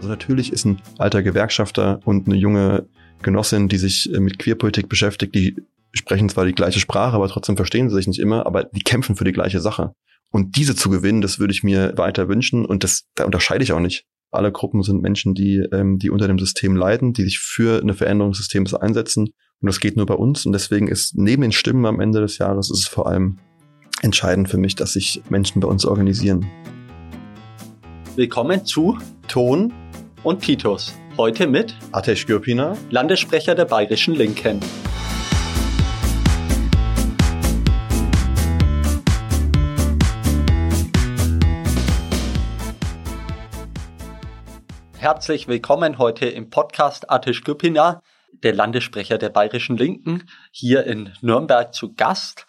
Also natürlich ist ein alter Gewerkschafter und eine junge Genossin, die sich äh, mit Queerpolitik beschäftigt, die sprechen zwar die gleiche Sprache, aber trotzdem verstehen sie sich nicht immer, aber die kämpfen für die gleiche Sache. Und diese zu gewinnen, das würde ich mir weiter wünschen und das, da unterscheide ich auch nicht. Alle Gruppen sind Menschen, die, ähm, die unter dem System leiden, die sich für eine Veränderung des Systems einsetzen. Und das geht nur bei uns. Und deswegen ist neben den Stimmen am Ende des Jahres ist es vor allem entscheidend für mich, dass sich Menschen bei uns organisieren. Willkommen zu Ton und Titus. Heute mit Atesh Gürpina, Landessprecher der Bayerischen Linken. Herzlich willkommen heute im Podcast Atish Gürpina, der Landessprecher der Bayerischen Linken, hier in Nürnberg zu Gast.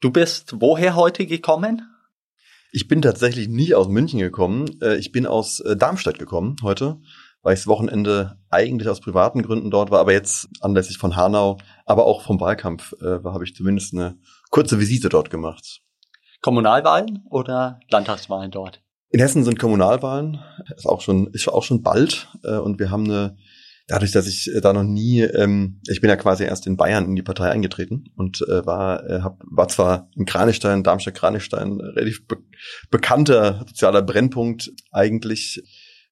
Du bist woher heute gekommen? Ich bin tatsächlich nie aus München gekommen. Äh, ich bin aus äh, Darmstadt gekommen heute, weil ich das Wochenende eigentlich aus privaten Gründen dort war, aber jetzt anlässlich von Hanau, aber auch vom Wahlkampf äh, habe ich zumindest eine kurze Visite dort gemacht. Kommunalwahlen oder Landtagswahlen dort? In Hessen sind Kommunalwahlen, ist auch schon, ist auch schon bald, und wir haben eine dadurch, dass ich äh, da noch nie, ähm, ich bin ja quasi erst in Bayern in die Partei eingetreten und äh, war, äh, hab, war zwar in Kranichstein, Darmstadt-Kranichstein, relativ be bekannter sozialer Brennpunkt eigentlich.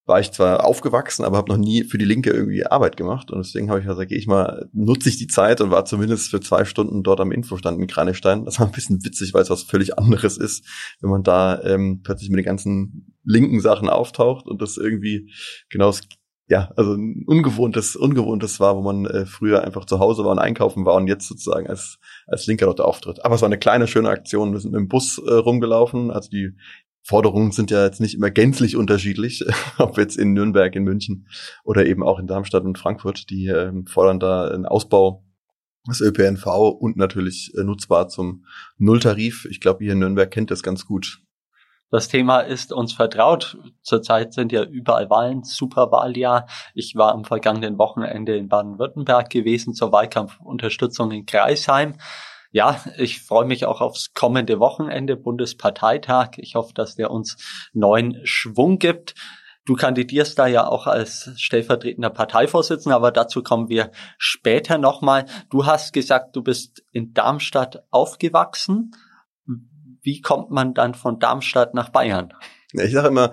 War ich zwar aufgewachsen, aber habe noch nie für die Linke irgendwie Arbeit gemacht. Und deswegen habe ich gesagt, gehe ich mal, nutze ich die Zeit und war zumindest für zwei Stunden dort am Infostand in Kranichstein. Das war ein bisschen witzig, weil es was völlig anderes ist, wenn man da ähm, plötzlich mit den ganzen linken Sachen auftaucht und das irgendwie genau das ja, also ein ungewohntes, ungewohntes war, wo man äh, früher einfach zu Hause war und einkaufen war und jetzt sozusagen als, als Linker dort auftritt. Aber es war eine kleine, schöne Aktion. Wir sind mit dem Bus äh, rumgelaufen. Also die Forderungen sind ja jetzt nicht immer gänzlich unterschiedlich, ob jetzt in Nürnberg, in München oder eben auch in Darmstadt und Frankfurt. Die äh, fordern da einen Ausbau des ÖPNV und natürlich äh, nutzbar zum Nulltarif. Ich glaube, hier in Nürnberg kennt das ganz gut. Das Thema ist uns vertraut. Zurzeit sind ja überall Wahlen, Superwahljahr. Ich war am vergangenen Wochenende in Baden-Württemberg gewesen zur Wahlkampfunterstützung in Kreisheim. Ja, ich freue mich auch aufs kommende Wochenende, Bundesparteitag. Ich hoffe, dass der uns neuen Schwung gibt. Du kandidierst da ja auch als stellvertretender Parteivorsitzender, aber dazu kommen wir später nochmal. Du hast gesagt, du bist in Darmstadt aufgewachsen wie kommt man dann von Darmstadt nach Bayern? Ja, ich sage immer,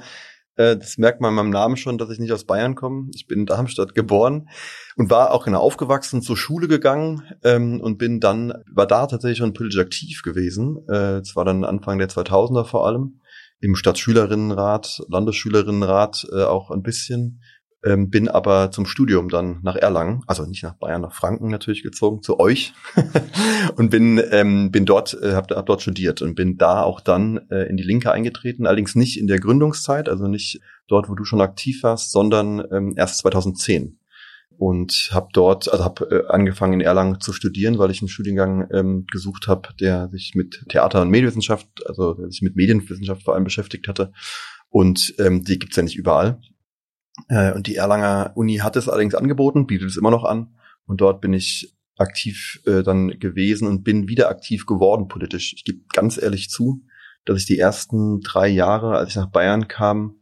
äh, das merkt man in meinem Namen schon, dass ich nicht aus Bayern komme. Ich bin in Darmstadt geboren und war auch genau aufgewachsen, zur Schule gegangen ähm, und bin dann, war da tatsächlich schon politisch aktiv gewesen. Äh, war dann Anfang der 2000er vor allem im Stadtschülerinnenrat, Landesschülerinnenrat äh, auch ein bisschen ähm, bin aber zum Studium dann nach Erlangen, also nicht nach Bayern, nach Franken natürlich gezogen, zu euch und bin ähm, bin dort äh, habe hab dort studiert und bin da auch dann äh, in die Linke eingetreten, allerdings nicht in der Gründungszeit, also nicht dort, wo du schon aktiv warst, sondern ähm, erst 2010 und habe dort, also habe äh, angefangen in Erlangen zu studieren, weil ich einen Studiengang ähm, gesucht habe, der sich mit Theater und Medienwissenschaft, also der sich mit Medienwissenschaft vor allem beschäftigt hatte. Und ähm, die gibt's ja nicht überall. Äh, und die Erlanger Uni hat es allerdings angeboten, bietet es immer noch an. Und dort bin ich aktiv äh, dann gewesen und bin wieder aktiv geworden politisch. Ich gebe ganz ehrlich zu, dass ich die ersten drei Jahre, als ich nach Bayern kam,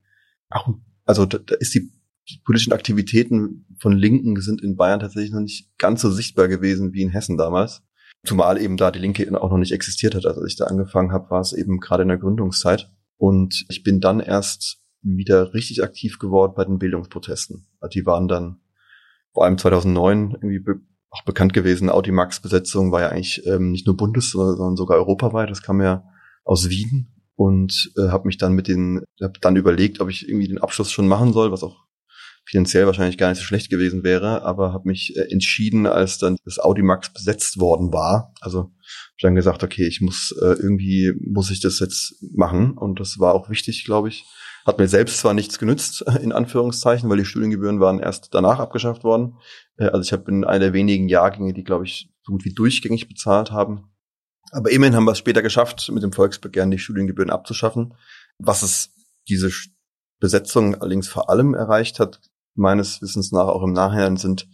auch, also da, da ist die, die politischen Aktivitäten von Linken sind in Bayern tatsächlich noch nicht ganz so sichtbar gewesen wie in Hessen damals. Zumal eben da die Linke auch noch nicht existiert hat. Also als ich da angefangen habe, war es eben gerade in der Gründungszeit. Und ich bin dann erst wieder richtig aktiv geworden bei den Bildungsprotesten. Also die waren dann vor allem 2009 irgendwie be auch bekannt gewesen. Audimax-Besetzung war ja eigentlich ähm, nicht nur bundes, sondern sogar europaweit. Das kam ja aus Wien und äh, habe mich dann mit den, habe dann überlegt, ob ich irgendwie den Abschluss schon machen soll, was auch finanziell wahrscheinlich gar nicht so schlecht gewesen wäre, aber habe mich äh, entschieden, als dann das Audimax besetzt worden war. Also dann gesagt, okay, ich muss äh, irgendwie muss ich das jetzt machen und das war auch wichtig, glaube ich, hat mir selbst zwar nichts genützt, in Anführungszeichen, weil die Studiengebühren waren erst danach abgeschafft worden. Äh, also ich habe in einer der wenigen Jahrgänge, die, glaube ich, so gut wie durchgängig bezahlt haben. Aber immerhin haben wir es später geschafft, mit dem Volksbegehren die Studiengebühren abzuschaffen. Was es diese Besetzung allerdings vor allem erreicht hat, meines Wissens nach auch im Nachhinein, sind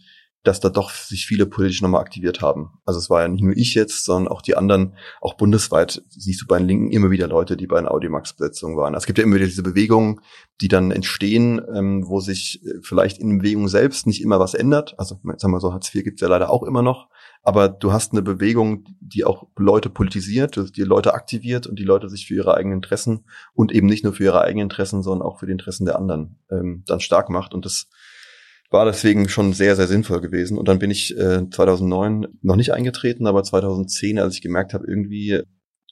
dass da doch sich viele politisch nochmal aktiviert haben. Also es war ja nicht nur ich jetzt, sondern auch die anderen, auch bundesweit siehst du bei den Linken immer wieder Leute, die bei den Audimax-Besetzungen waren. Es gibt ja immer wieder diese Bewegungen, die dann entstehen, ähm, wo sich äh, vielleicht in Bewegung selbst nicht immer was ändert. Also sagen wir so, Hartz IV gibt es ja leider auch immer noch. Aber du hast eine Bewegung, die auch Leute politisiert, die Leute aktiviert und die Leute sich für ihre eigenen Interessen und eben nicht nur für ihre eigenen Interessen, sondern auch für die Interessen der anderen ähm, dann stark macht. Und das war deswegen schon sehr, sehr sinnvoll gewesen. Und dann bin ich äh, 2009 noch nicht eingetreten, aber 2010, als ich gemerkt habe, irgendwie,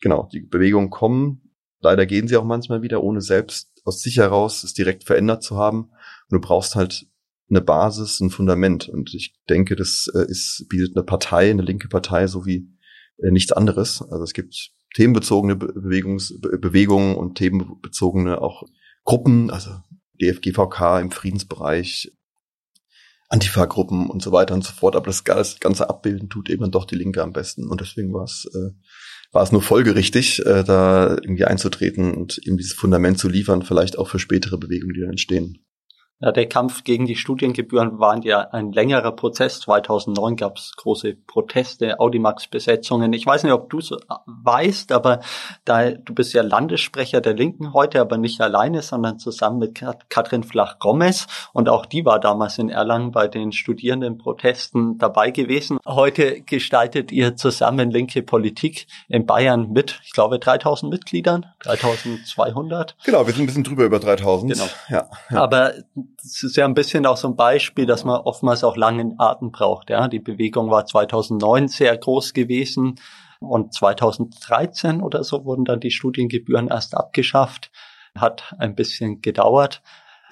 genau, die Bewegungen kommen. Leider gehen sie auch manchmal wieder, ohne selbst aus sich heraus es direkt verändert zu haben. Und du brauchst halt eine Basis, ein Fundament. Und ich denke, das äh, ist, bietet eine Partei, eine linke Partei, so wie äh, nichts anderes. Also es gibt themenbezogene Bewegungs Bewegungen und themenbezogene auch Gruppen, also DFGVK im Friedensbereich, Antifa-Gruppen und so weiter und so fort. Aber das, ganze Abbilden tut eben doch die Linke am besten. Und deswegen war es, äh, war es nur folgerichtig, äh, da irgendwie einzutreten und eben dieses Fundament zu liefern, vielleicht auch für spätere Bewegungen, die dann entstehen. Ja, der Kampf gegen die Studiengebühren war ja ein längerer Prozess. 2009 gab es große Proteste, Audimax-Besetzungen. Ich weiß nicht, ob du es weißt, aber da, du bist ja Landessprecher der Linken heute, aber nicht alleine, sondern zusammen mit Kat Katrin Flach-Gomez. Und auch die war damals in Erlangen bei den Studierendenprotesten dabei gewesen. Heute gestaltet ihr zusammen linke Politik in Bayern mit, ich glaube, 3000 Mitgliedern, 3200. Genau, wir sind ein bisschen drüber über 3000. Genau. Ja, ja. Aber es ist ja ein bisschen auch so ein Beispiel, dass man oftmals auch langen Atem braucht. Ja, die Bewegung war 2009 sehr groß gewesen und 2013 oder so wurden dann die Studiengebühren erst abgeschafft. Hat ein bisschen gedauert.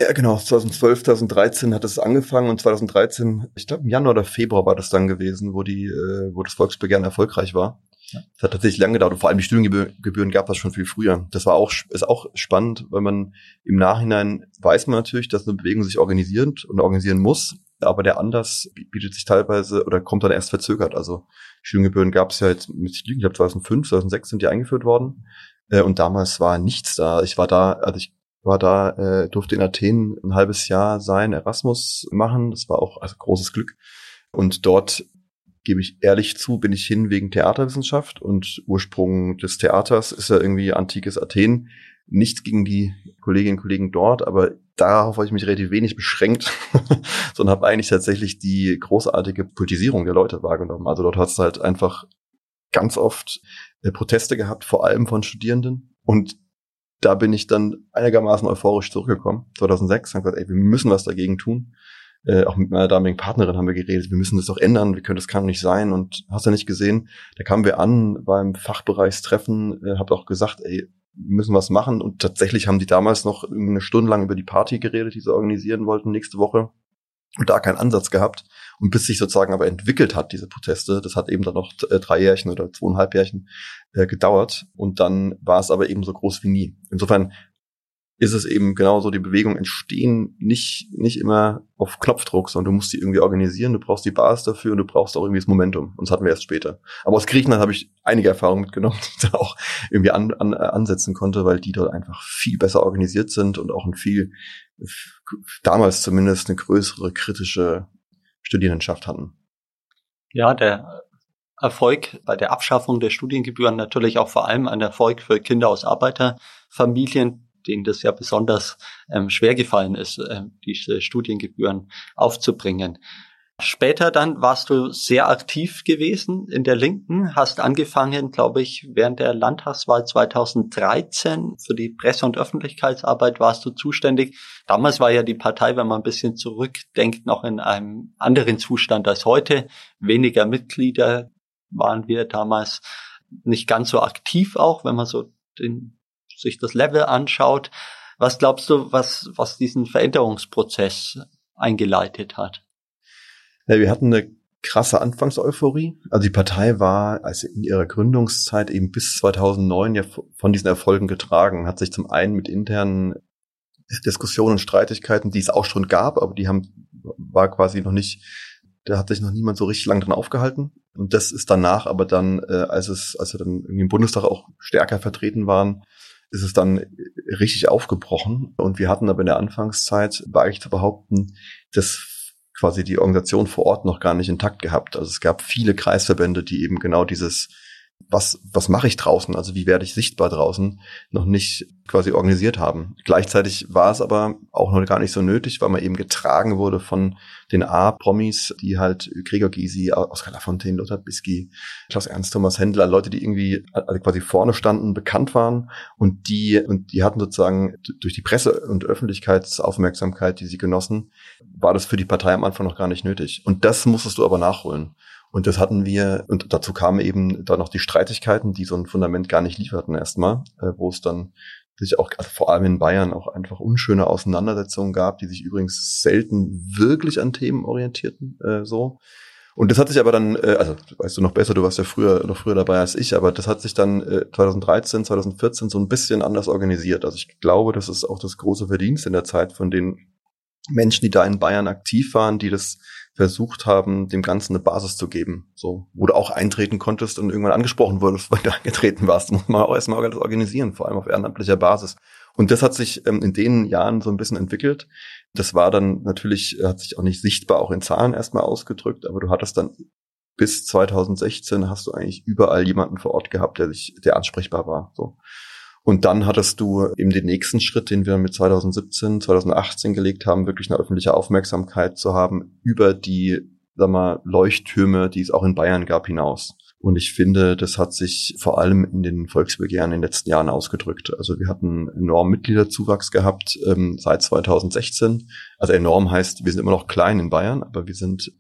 Ja, genau. 2012, 2013 hat es angefangen und 2013, ich glaube im Januar oder Februar war das dann gewesen, wo die, äh, wo das Volksbegehren erfolgreich war. Das hat tatsächlich lange gedauert und vor allem die Studiengebühren gab es schon viel früher. Das war auch, ist auch spannend, weil man im Nachhinein weiß man natürlich, dass eine Bewegung sich organisiert und organisieren muss, aber der Anlass bietet sich teilweise oder kommt dann erst verzögert. Also Studiengebühren gab es ja jetzt, ich glaube 2005, 2006 sind die eingeführt worden äh, und damals war nichts da. Ich war da, also ich war da, äh, durfte in Athen ein halbes Jahr sein, Erasmus machen. Das war auch also großes Glück. Und dort gebe ich ehrlich zu, bin ich hin wegen Theaterwissenschaft und Ursprung des Theaters ist ja irgendwie antikes Athen. Nichts gegen die Kolleginnen und Kollegen dort, aber darauf habe ich mich relativ wenig beschränkt, sondern habe eigentlich tatsächlich die großartige Politisierung der Leute wahrgenommen. Also dort hat es halt einfach ganz oft äh, Proteste gehabt, vor allem von Studierenden. Und da bin ich dann einigermaßen euphorisch zurückgekommen, 2006, und gesagt, ey, wir müssen was dagegen tun äh, auch mit meiner damaligen Partnerin haben wir geredet, wir müssen das doch ändern, wir können, das kann nicht sein und hast du nicht gesehen, da kamen wir an beim Fachbereichstreffen, äh, habt auch gesagt, ey, müssen was machen und tatsächlich haben die damals noch eine Stunde lang über die Party geredet, die sie organisieren wollten nächste Woche und da keinen Ansatz gehabt. Und bis sich sozusagen aber entwickelt hat, diese Proteste, das hat eben dann noch äh, drei Jährchen oder zweieinhalb Jährchen äh, gedauert. Und dann war es aber eben so groß wie nie. Insofern ist es eben genauso, die Bewegungen entstehen nicht, nicht immer auf Knopfdruck, sondern du musst die irgendwie organisieren, du brauchst die Basis dafür und du brauchst auch irgendwie das Momentum. Und das hatten wir erst später. Aber aus Griechenland habe ich einige Erfahrungen mitgenommen, die ich da auch irgendwie an, an, ansetzen konnte, weil die dort einfach viel besser organisiert sind und auch ein viel, damals zumindest eine größere kritische Studierendenschaft hatten. Ja, der Erfolg bei der Abschaffung der Studiengebühren natürlich auch vor allem ein Erfolg für Kinder aus Arbeiterfamilien, denen das ja besonders ähm, schwer gefallen ist, äh, diese Studiengebühren aufzubringen. Später dann warst du sehr aktiv gewesen in der Linken, hast angefangen, glaube ich, während der Landtagswahl 2013 für die Presse- und Öffentlichkeitsarbeit warst du zuständig. Damals war ja die Partei, wenn man ein bisschen zurückdenkt, noch in einem anderen Zustand als heute. Weniger Mitglieder waren wir damals nicht ganz so aktiv auch, wenn man so den sich das Level anschaut. Was glaubst du, was, was diesen Veränderungsprozess eingeleitet hat? Ja, wir hatten eine krasse Anfangseuphorie. Also die Partei war also in ihrer Gründungszeit eben bis 2009 ja von diesen Erfolgen getragen, hat sich zum einen mit internen Diskussionen und Streitigkeiten, die es auch schon gab, aber die haben, war quasi noch nicht, da hat sich noch niemand so richtig lang dran aufgehalten. Und das ist danach aber dann, äh, als es, als wir dann irgendwie im Bundestag auch stärker vertreten waren, ist es dann richtig aufgebrochen. Und wir hatten aber in der Anfangszeit, war ich zu behaupten, das quasi die Organisation vor Ort noch gar nicht intakt gehabt. Also es gab viele Kreisverbände, die eben genau dieses was, was mache ich draußen, also wie werde ich sichtbar draußen, noch nicht quasi organisiert haben. Gleichzeitig war es aber auch noch gar nicht so nötig, weil man eben getragen wurde von den A-Promis, die halt Gregor Gysi, Oskar Lafontaine, Lothar Bisky, Klaus Ernst, Thomas Händler, Leute, die irgendwie also quasi vorne standen, bekannt waren und die, und die hatten sozusagen durch die Presse- und Öffentlichkeitsaufmerksamkeit, die sie genossen, war das für die Partei am Anfang noch gar nicht nötig. Und das musstest du aber nachholen. Und das hatten wir, und dazu kamen eben da noch die Streitigkeiten, die so ein Fundament gar nicht lieferten erstmal, äh, wo es dann sich auch also vor allem in Bayern auch einfach unschöne Auseinandersetzungen gab, die sich übrigens selten wirklich an Themen orientierten, äh, so. Und das hat sich aber dann, äh, also weißt du noch besser, du warst ja früher noch früher dabei als ich, aber das hat sich dann äh, 2013, 2014 so ein bisschen anders organisiert. Also ich glaube, das ist auch das große Verdienst in der Zeit von den Menschen, die da in Bayern aktiv waren, die das versucht haben, dem Ganzen eine Basis zu geben. So, wo du auch eintreten konntest und irgendwann angesprochen wurdest, weil du eingetreten warst, muss man auch erstmal alles organisieren, vor allem auf ehrenamtlicher Basis. Und das hat sich ähm, in den Jahren so ein bisschen entwickelt. Das war dann natürlich, hat sich auch nicht sichtbar auch in Zahlen erstmal ausgedrückt, aber du hattest dann bis 2016 hast du eigentlich überall jemanden vor Ort gehabt, der sich, der ansprechbar war. So. Und dann hattest du eben den nächsten Schritt, den wir mit 2017, 2018 gelegt haben, wirklich eine öffentliche Aufmerksamkeit zu haben über die, sag mal, Leuchttürme, die es auch in Bayern gab, hinaus. Und ich finde, das hat sich vor allem in den Volksbegehren in den letzten Jahren ausgedrückt. Also wir hatten enorm Mitgliederzuwachs gehabt ähm, seit 2016. Also enorm heißt, wir sind immer noch klein in Bayern, aber wir sind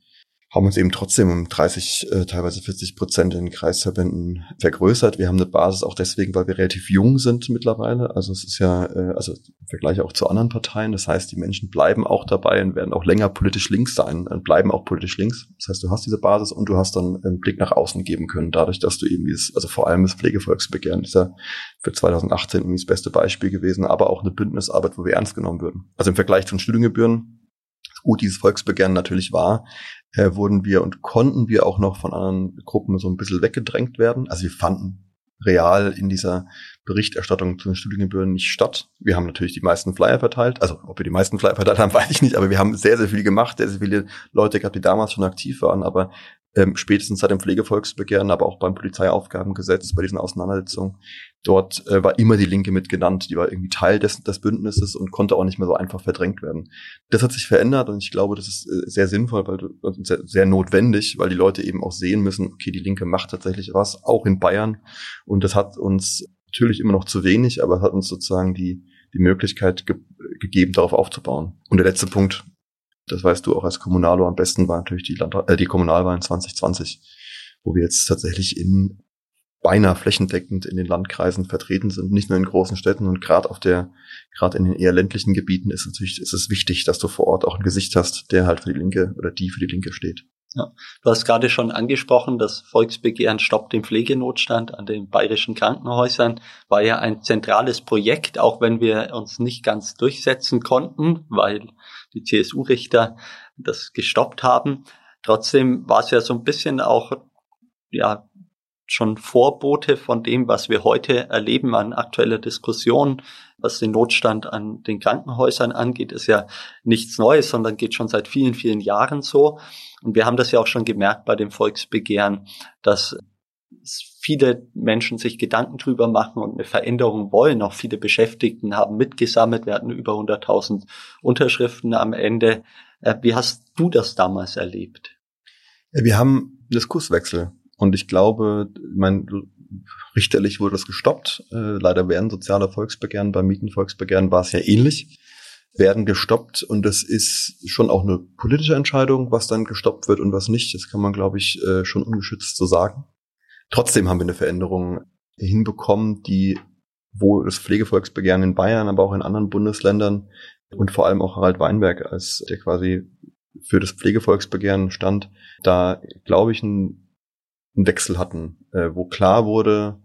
haben uns eben trotzdem um 30, äh, teilweise 40 Prozent in den Kreisverbänden vergrößert. Wir haben eine Basis auch deswegen, weil wir relativ jung sind mittlerweile. Also es ist ja, äh, also im Vergleich auch zu anderen Parteien. Das heißt, die Menschen bleiben auch dabei und werden auch länger politisch links sein und bleiben auch politisch links. Das heißt, du hast diese Basis und du hast dann einen Blick nach außen geben können, dadurch, dass du eben dieses, also vor allem das Pflegevolksbegehren ist ja für 2018 irgendwie das beste Beispiel gewesen, aber auch eine Bündnisarbeit, wo wir ernst genommen würden. Also im Vergleich zu den Studiengebühren gut dieses Volksbegehren natürlich war, äh, wurden wir und konnten wir auch noch von anderen Gruppen so ein bisschen weggedrängt werden. Also wir fanden real in dieser Berichterstattung zu den Studiengebühren nicht statt. Wir haben natürlich die meisten Flyer verteilt. Also ob wir die meisten Flyer verteilt haben, weiß ich nicht, aber wir haben sehr, sehr viel gemacht, sehr, sehr viele Leute gehabt, die damals schon aktiv waren, aber ähm, spätestens seit dem Pflegevolksbegehren, aber auch beim Polizeiaufgabengesetz, bei diesen Auseinandersetzungen, dort äh, war immer die Linke mit genannt. Die war irgendwie Teil des, des Bündnisses und konnte auch nicht mehr so einfach verdrängt werden. Das hat sich verändert und ich glaube, das ist äh, sehr sinnvoll, weil sehr, sehr notwendig, weil die Leute eben auch sehen müssen, okay, die Linke macht tatsächlich was, auch in Bayern. Und das hat uns natürlich immer noch zu wenig, aber hat uns sozusagen die, die Möglichkeit ge gegeben, darauf aufzubauen. Und der letzte Punkt, das weißt du auch als Kommunalo am besten, war natürlich die, Land äh, die Kommunalwahlen 2020, wo wir jetzt tatsächlich in beinahe flächendeckend in den Landkreisen vertreten sind, nicht nur in großen Städten und gerade auf der, gerade in den eher ländlichen Gebieten ist natürlich, ist es wichtig, dass du vor Ort auch ein Gesicht hast, der halt für die Linke oder die für die Linke steht. Ja. Du hast gerade schon angesprochen, das Volksbegehren Stopp den Pflegenotstand an den bayerischen Krankenhäusern war ja ein zentrales Projekt, auch wenn wir uns nicht ganz durchsetzen konnten, weil die CSU-Richter das gestoppt haben. Trotzdem war es ja so ein bisschen auch ja schon Vorbote von dem, was wir heute erleben an aktueller Diskussion, was den Notstand an den Krankenhäusern angeht, ist ja nichts Neues, sondern geht schon seit vielen, vielen Jahren so. Und wir haben das ja auch schon gemerkt bei dem Volksbegehren, dass viele Menschen sich Gedanken drüber machen und eine Veränderung wollen. Auch viele Beschäftigten haben mitgesammelt. Wir hatten über 100.000 Unterschriften am Ende. Äh, wie hast du das damals erlebt? Wir haben Diskurswechsel und ich glaube, mein, richterlich wurde das gestoppt. Äh, leider werden soziale Volksbegehren, beim Mietenvolksbegehren war es ja ähnlich, werden gestoppt und das ist schon auch eine politische Entscheidung, was dann gestoppt wird und was nicht. Das kann man, glaube ich, äh, schon ungeschützt so sagen. Trotzdem haben wir eine Veränderung hinbekommen, die wo das Pflegevolksbegehren in Bayern, aber auch in anderen Bundesländern und vor allem auch Harald Weinberg, als der quasi für das Pflegevolksbegehren stand, da glaube ich ein einen Wechsel hatten, äh, wo klar wurde,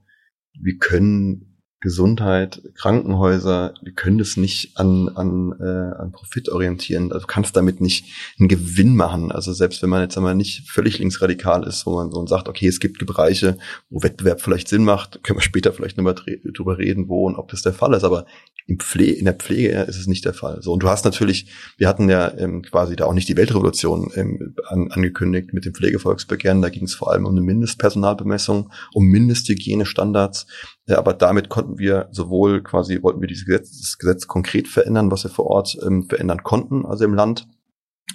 wir können Gesundheit, Krankenhäuser, wir können das nicht an, an, äh, an Profit orientieren. Also du kannst damit nicht einen Gewinn machen. Also selbst wenn man jetzt einmal nicht völlig linksradikal ist, wo man so sagt, okay, es gibt Bereiche, wo Wettbewerb vielleicht Sinn macht, können wir später vielleicht nochmal drüber reden, wo und ob das der Fall ist. Aber im Pflege, in der Pflege ist es nicht der Fall. So, und du hast natürlich, wir hatten ja ähm, quasi da auch nicht die Weltrevolution ähm, an, angekündigt mit dem Pflegevolksbegehren. Da ging es vor allem um eine Mindestpersonalbemessung, um Mindesthygienestandards. Aber damit konnten wir sowohl quasi, wollten wir dieses Gesetz, das Gesetz konkret verändern, was wir vor Ort ähm, verändern konnten, also im Land,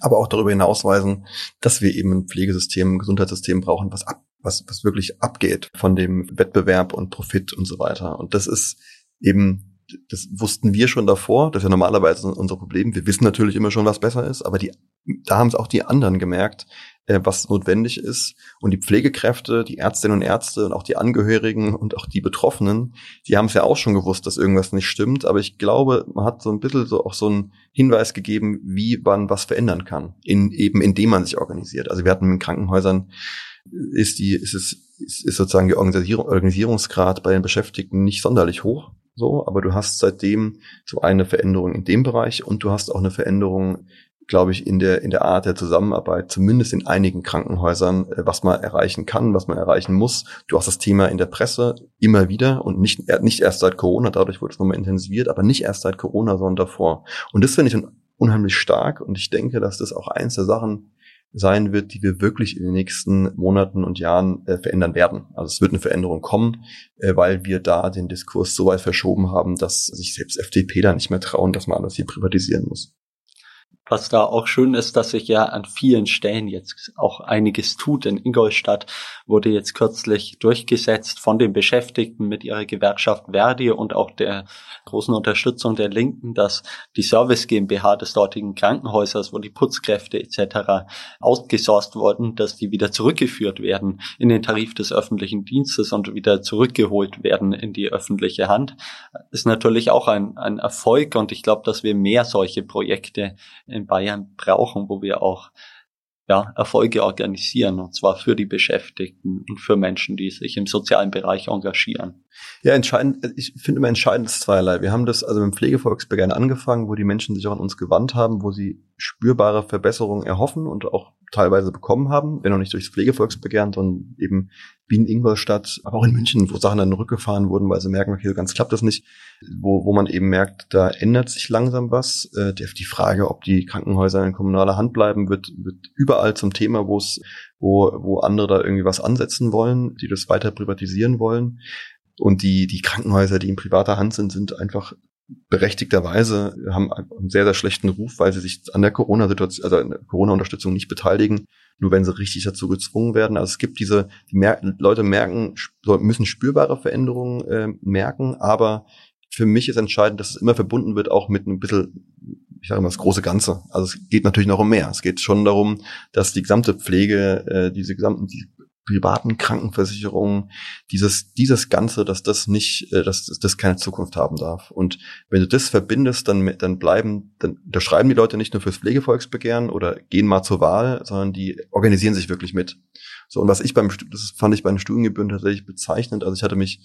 aber auch darüber hinausweisen, dass wir eben ein Pflegesystem, ein Gesundheitssystem brauchen, was ab, was, was wirklich abgeht von dem Wettbewerb und Profit und so weiter. Und das ist eben das wussten wir schon davor, das ist ja normalerweise unser Problem. Wir wissen natürlich immer schon, was besser ist, aber die, da haben es auch die anderen gemerkt, äh, was notwendig ist. Und die Pflegekräfte, die Ärztinnen und Ärzte und auch die Angehörigen und auch die Betroffenen, die haben es ja auch schon gewusst, dass irgendwas nicht stimmt. Aber ich glaube, man hat so ein bisschen so auch so einen Hinweis gegeben, wie man was verändern kann, in, eben indem man sich organisiert. Also wir hatten in Krankenhäusern ist die, ist es, ist, ist sozusagen die Organisierungsgrad bei den Beschäftigten nicht sonderlich hoch so, aber du hast seitdem so eine Veränderung in dem Bereich und du hast auch eine Veränderung, glaube ich, in der, in der Art der Zusammenarbeit, zumindest in einigen Krankenhäusern, äh, was man erreichen kann, was man erreichen muss. Du hast das Thema in der Presse immer wieder und nicht, nicht erst seit Corona, dadurch wurde es nochmal intensiviert, aber nicht erst seit Corona, sondern davor. Und das finde ich unheimlich stark und ich denke, dass das auch eins der Sachen sein wird, die wir wirklich in den nächsten Monaten und Jahren äh, verändern werden. Also es wird eine Veränderung kommen, äh, weil wir da den Diskurs so weit verschoben haben, dass sich selbst FDP da nicht mehr trauen, dass man alles hier privatisieren muss. Was da auch schön ist, dass sich ja an vielen Stellen jetzt auch einiges tut. In Ingolstadt wurde jetzt kürzlich durchgesetzt von den Beschäftigten mit ihrer Gewerkschaft Verdi und auch der großen Unterstützung der Linken, dass die Service GmbH des dortigen Krankenhäusers, wo die Putzkräfte etc. outgesourced wurden, dass die wieder zurückgeführt werden in den Tarif des öffentlichen Dienstes und wieder zurückgeholt werden in die öffentliche Hand, ist natürlich auch ein, ein Erfolg und ich glaube, dass wir mehr solche Projekte in Bayern brauchen, wo wir auch ja, Erfolge organisieren, und zwar für die Beschäftigten und für Menschen, die sich im sozialen Bereich engagieren. Ja, entscheidend, ich finde immer entscheidend ist zweierlei. Wir haben das also dem Pflegevolksbegehren angefangen, wo die Menschen sich auch an uns gewandt haben, wo sie spürbare Verbesserungen erhoffen und auch teilweise bekommen haben, wenn auch nicht durchs Pflegevolksbegehren, sondern eben wie in Ingolstadt, aber auch in München, wo Sachen dann rückgefahren wurden, weil sie merken, okay, so ganz klappt das nicht, wo, wo man eben merkt, da ändert sich langsam was. Äh, die Frage, ob die Krankenhäuser in kommunaler Hand bleiben, wird, wird überall zum Thema, wo es, wo, wo andere da irgendwie was ansetzen wollen, die das weiter privatisieren wollen. Und die, die Krankenhäuser, die in privater Hand sind, sind einfach berechtigterweise haben einen sehr, sehr schlechten Ruf, weil sie sich an der Corona-Situation, also an der Corona-Unterstützung nicht beteiligen, nur wenn sie richtig dazu gezwungen werden. Also es gibt diese, die mer Leute merken, müssen spürbare Veränderungen äh, merken, aber für mich ist entscheidend, dass es immer verbunden wird auch mit ein bisschen, ich sage mal, das große Ganze. Also es geht natürlich noch um mehr. Es geht schon darum, dass die gesamte Pflege, äh, diese gesamten, die privaten Krankenversicherungen, dieses, dieses Ganze, dass das nicht, äh, dass das keine Zukunft haben darf. Und wenn du das verbindest, dann, dann bleiben, dann unterschreiben die Leute nicht nur fürs Pflegevolksbegehren oder gehen mal zur Wahl, sondern die organisieren sich wirklich mit. So, und was ich beim, das fand ich bei den Studiengebühren tatsächlich bezeichnend. Also ich hatte mich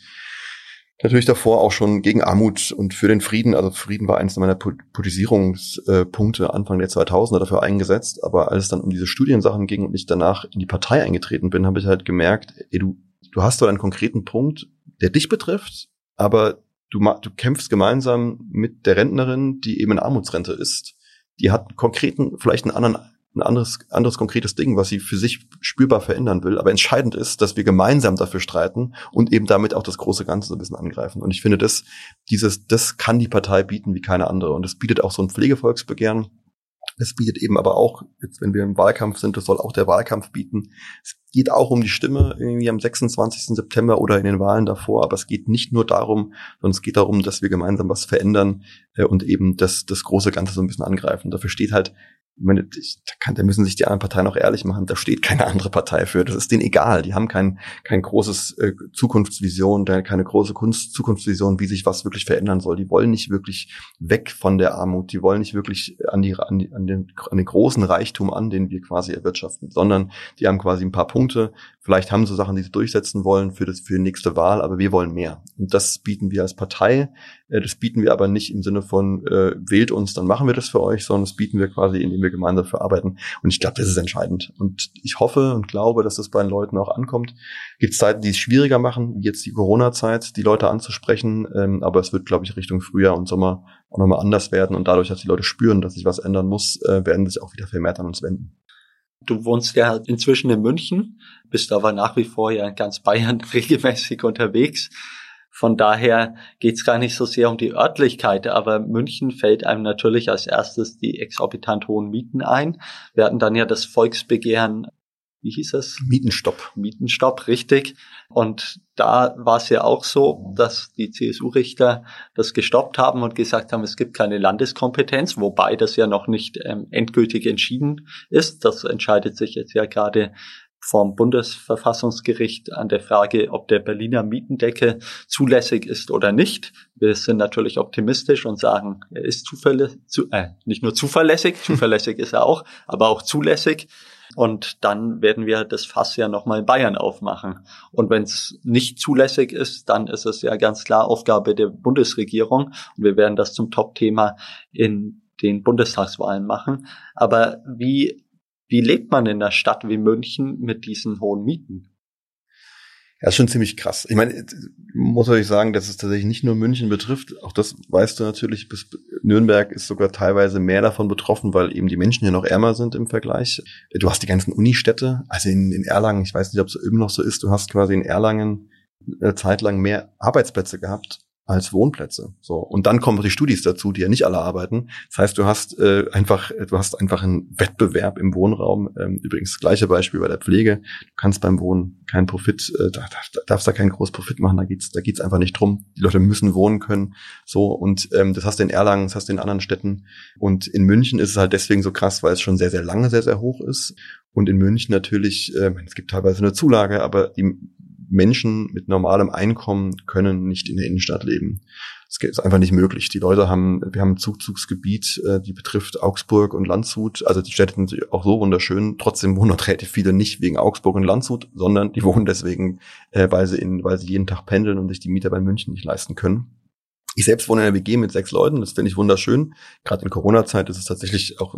natürlich davor auch schon gegen Armut und für den Frieden, also Frieden war eines meiner Politisierungspunkte Anfang der 2000er dafür eingesetzt, aber als es dann um diese Studiensachen ging und ich danach in die Partei eingetreten bin, habe ich halt gemerkt, ey, du, du hast so einen konkreten Punkt, der dich betrifft, aber du, du kämpfst gemeinsam mit der Rentnerin, die eben in Armutsrente ist. Die hat konkreten, vielleicht einen anderen ein anderes, anderes konkretes Ding, was sie für sich spürbar verändern will. Aber entscheidend ist, dass wir gemeinsam dafür streiten und eben damit auch das große Ganze so ein bisschen angreifen. Und ich finde, das, dieses, das kann die Partei bieten wie keine andere. Und es bietet auch so ein Pflegevolksbegehren. Es bietet eben aber auch, jetzt wenn wir im Wahlkampf sind, das soll auch der Wahlkampf bieten. Es geht auch um die Stimme irgendwie am 26. September oder in den Wahlen davor, aber es geht nicht nur darum, sondern es geht darum, dass wir gemeinsam was verändern äh, und eben das, das große Ganze so ein bisschen angreifen. Dafür steht halt meine, ich, da, kann, da müssen sich die anderen Parteien auch ehrlich machen, da steht keine andere Partei für. Das ist denen egal. Die haben kein, kein großes äh, Zukunftsvision, keine große Kunst, Zukunftsvision, wie sich was wirklich verändern soll. Die wollen nicht wirklich weg von der Armut. Die wollen nicht wirklich an, die, an, die, an, den, an den großen Reichtum an, den wir quasi erwirtschaften, sondern die haben quasi ein paar Punkte. Vielleicht haben sie Sachen, die sie durchsetzen wollen für, das, für die nächste Wahl, aber wir wollen mehr. Und das bieten wir als Partei. Äh, das bieten wir aber nicht im Sinne von, äh, wählt uns, dann machen wir das für euch, sondern das bieten wir quasi, indem wir gemeinsam dafür arbeiten. Und ich glaube, das ist entscheidend. Und ich hoffe und glaube, dass das bei den Leuten auch ankommt. Gibt Zeiten, die es schwieriger machen, wie jetzt die Corona-Zeit, die Leute anzusprechen. Ähm, aber es wird, glaube ich, Richtung Frühjahr und Sommer auch nochmal anders werden. Und dadurch, dass die Leute spüren, dass sich was ändern muss, äh, werden sich auch wieder vermehrt an uns wenden. Du wohnst ja inzwischen in München, bist aber nach wie vor ja in ganz Bayern regelmäßig unterwegs. Von daher geht's gar nicht so sehr um die Örtlichkeit, aber München fällt einem natürlich als erstes die exorbitant hohen Mieten ein. Wir hatten dann ja das Volksbegehren, wie hieß es? Mietenstopp. Mietenstopp, richtig. Und da war es ja auch so, dass die CSU-Richter das gestoppt haben und gesagt haben, es gibt keine Landeskompetenz, wobei das ja noch nicht ähm, endgültig entschieden ist. Das entscheidet sich jetzt ja gerade vom Bundesverfassungsgericht an der Frage, ob der Berliner Mietendeckel zulässig ist oder nicht. Wir sind natürlich optimistisch und sagen, er ist zuverlässig, zu, äh, nicht nur zuverlässig, zuverlässig ist er auch, aber auch zulässig. Und dann werden wir das Fass ja nochmal in Bayern aufmachen. Und wenn es nicht zulässig ist, dann ist es ja ganz klar Aufgabe der Bundesregierung. Und wir werden das zum Top-Thema in den Bundestagswahlen machen. Aber wie wie lebt man in einer Stadt wie München mit diesen hohen Mieten? Ja, ist schon ziemlich krass. Ich meine, muss euch sagen, dass es tatsächlich nicht nur München betrifft. Auch das weißt du natürlich. Bis Nürnberg ist sogar teilweise mehr davon betroffen, weil eben die Menschen hier noch ärmer sind im Vergleich. Du hast die ganzen Unistädte. Also in, in Erlangen, ich weiß nicht, ob es immer noch so ist, du hast quasi in Erlangen eine Zeit lang mehr Arbeitsplätze gehabt als Wohnplätze. So und dann kommen die Studis dazu, die ja nicht alle arbeiten. Das heißt, du hast äh, einfach, du hast einfach einen Wettbewerb im Wohnraum. Ähm, übrigens das gleiche Beispiel bei der Pflege. Du kannst beim Wohnen keinen Profit, äh, da, da, darfst da keinen großen Profit machen. Da geht's, da geht's einfach nicht drum. Die Leute müssen wohnen können. So und ähm, das hast du in Erlangen, das hast du in anderen Städten und in München ist es halt deswegen so krass, weil es schon sehr sehr lange sehr sehr hoch ist. Und in München natürlich, äh, es gibt teilweise eine Zulage, aber die Menschen mit normalem Einkommen können nicht in der Innenstadt leben. Das ist einfach nicht möglich. Die Leute haben, wir haben ein Zugzugsgebiet, äh, die betrifft Augsburg und Landshut. Also die Städte sind auch so wunderschön. Trotzdem wohnen dort relativ viele nicht wegen Augsburg und Landshut, sondern die wohnen deswegen, äh, weil sie in, weil sie jeden Tag pendeln und sich die Mieter bei München nicht leisten können. Ich selbst wohne in einer WG mit sechs Leuten, das finde ich wunderschön. Gerade in Corona-Zeit ist es tatsächlich auch,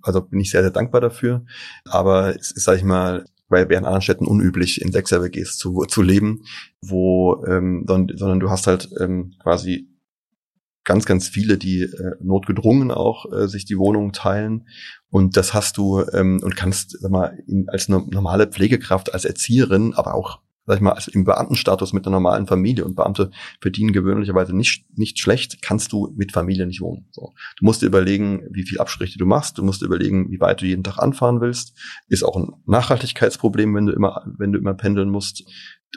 also bin ich sehr, sehr dankbar dafür. Aber es ist, sag ich mal, weil wäre in anderen Städten unüblich, in Sechser-WGs zu, zu leben, wo, ähm, sondern, sondern du hast halt ähm, quasi ganz, ganz viele, die äh, notgedrungen auch äh, sich die Wohnung teilen. Und das hast du ähm, und kannst sag mal, in, als normale Pflegekraft, als Erzieherin, aber auch sag ich mal, im Beamtenstatus mit einer normalen Familie und Beamte verdienen gewöhnlicherweise nicht, nicht schlecht, kannst du mit Familie nicht wohnen. So. Du musst dir überlegen, wie viel Abstriche du machst, du musst dir überlegen, wie weit du jeden Tag anfahren willst. Ist auch ein Nachhaltigkeitsproblem, wenn du immer, wenn du immer pendeln musst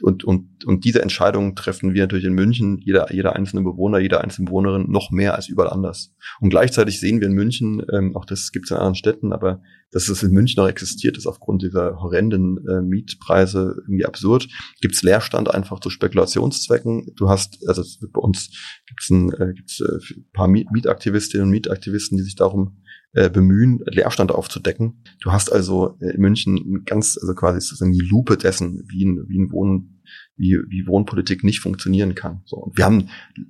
und, und, und diese Entscheidungen treffen wir natürlich in München, jeder, jeder einzelne Bewohner, jede einzelne Bewohnerin noch mehr als überall anders. Und gleichzeitig sehen wir in München, ähm, auch das gibt es in anderen Städten, aber dass es in München noch existiert, ist aufgrund dieser horrenden äh, Mietpreise irgendwie absurd. Gibt es Leerstand einfach zu Spekulationszwecken. Du hast, also bei uns gibt es ein, äh, gibt's, äh, ein paar Mietaktivistinnen und Mietaktivisten, die sich darum äh, bemühen, Leerstand aufzudecken. Du hast also äh, in München ganz, also quasi sozusagen die Lupe dessen, wie ein, wie ein Wohn, wie, wie Wohnpolitik nicht funktionieren kann. So. Und wir haben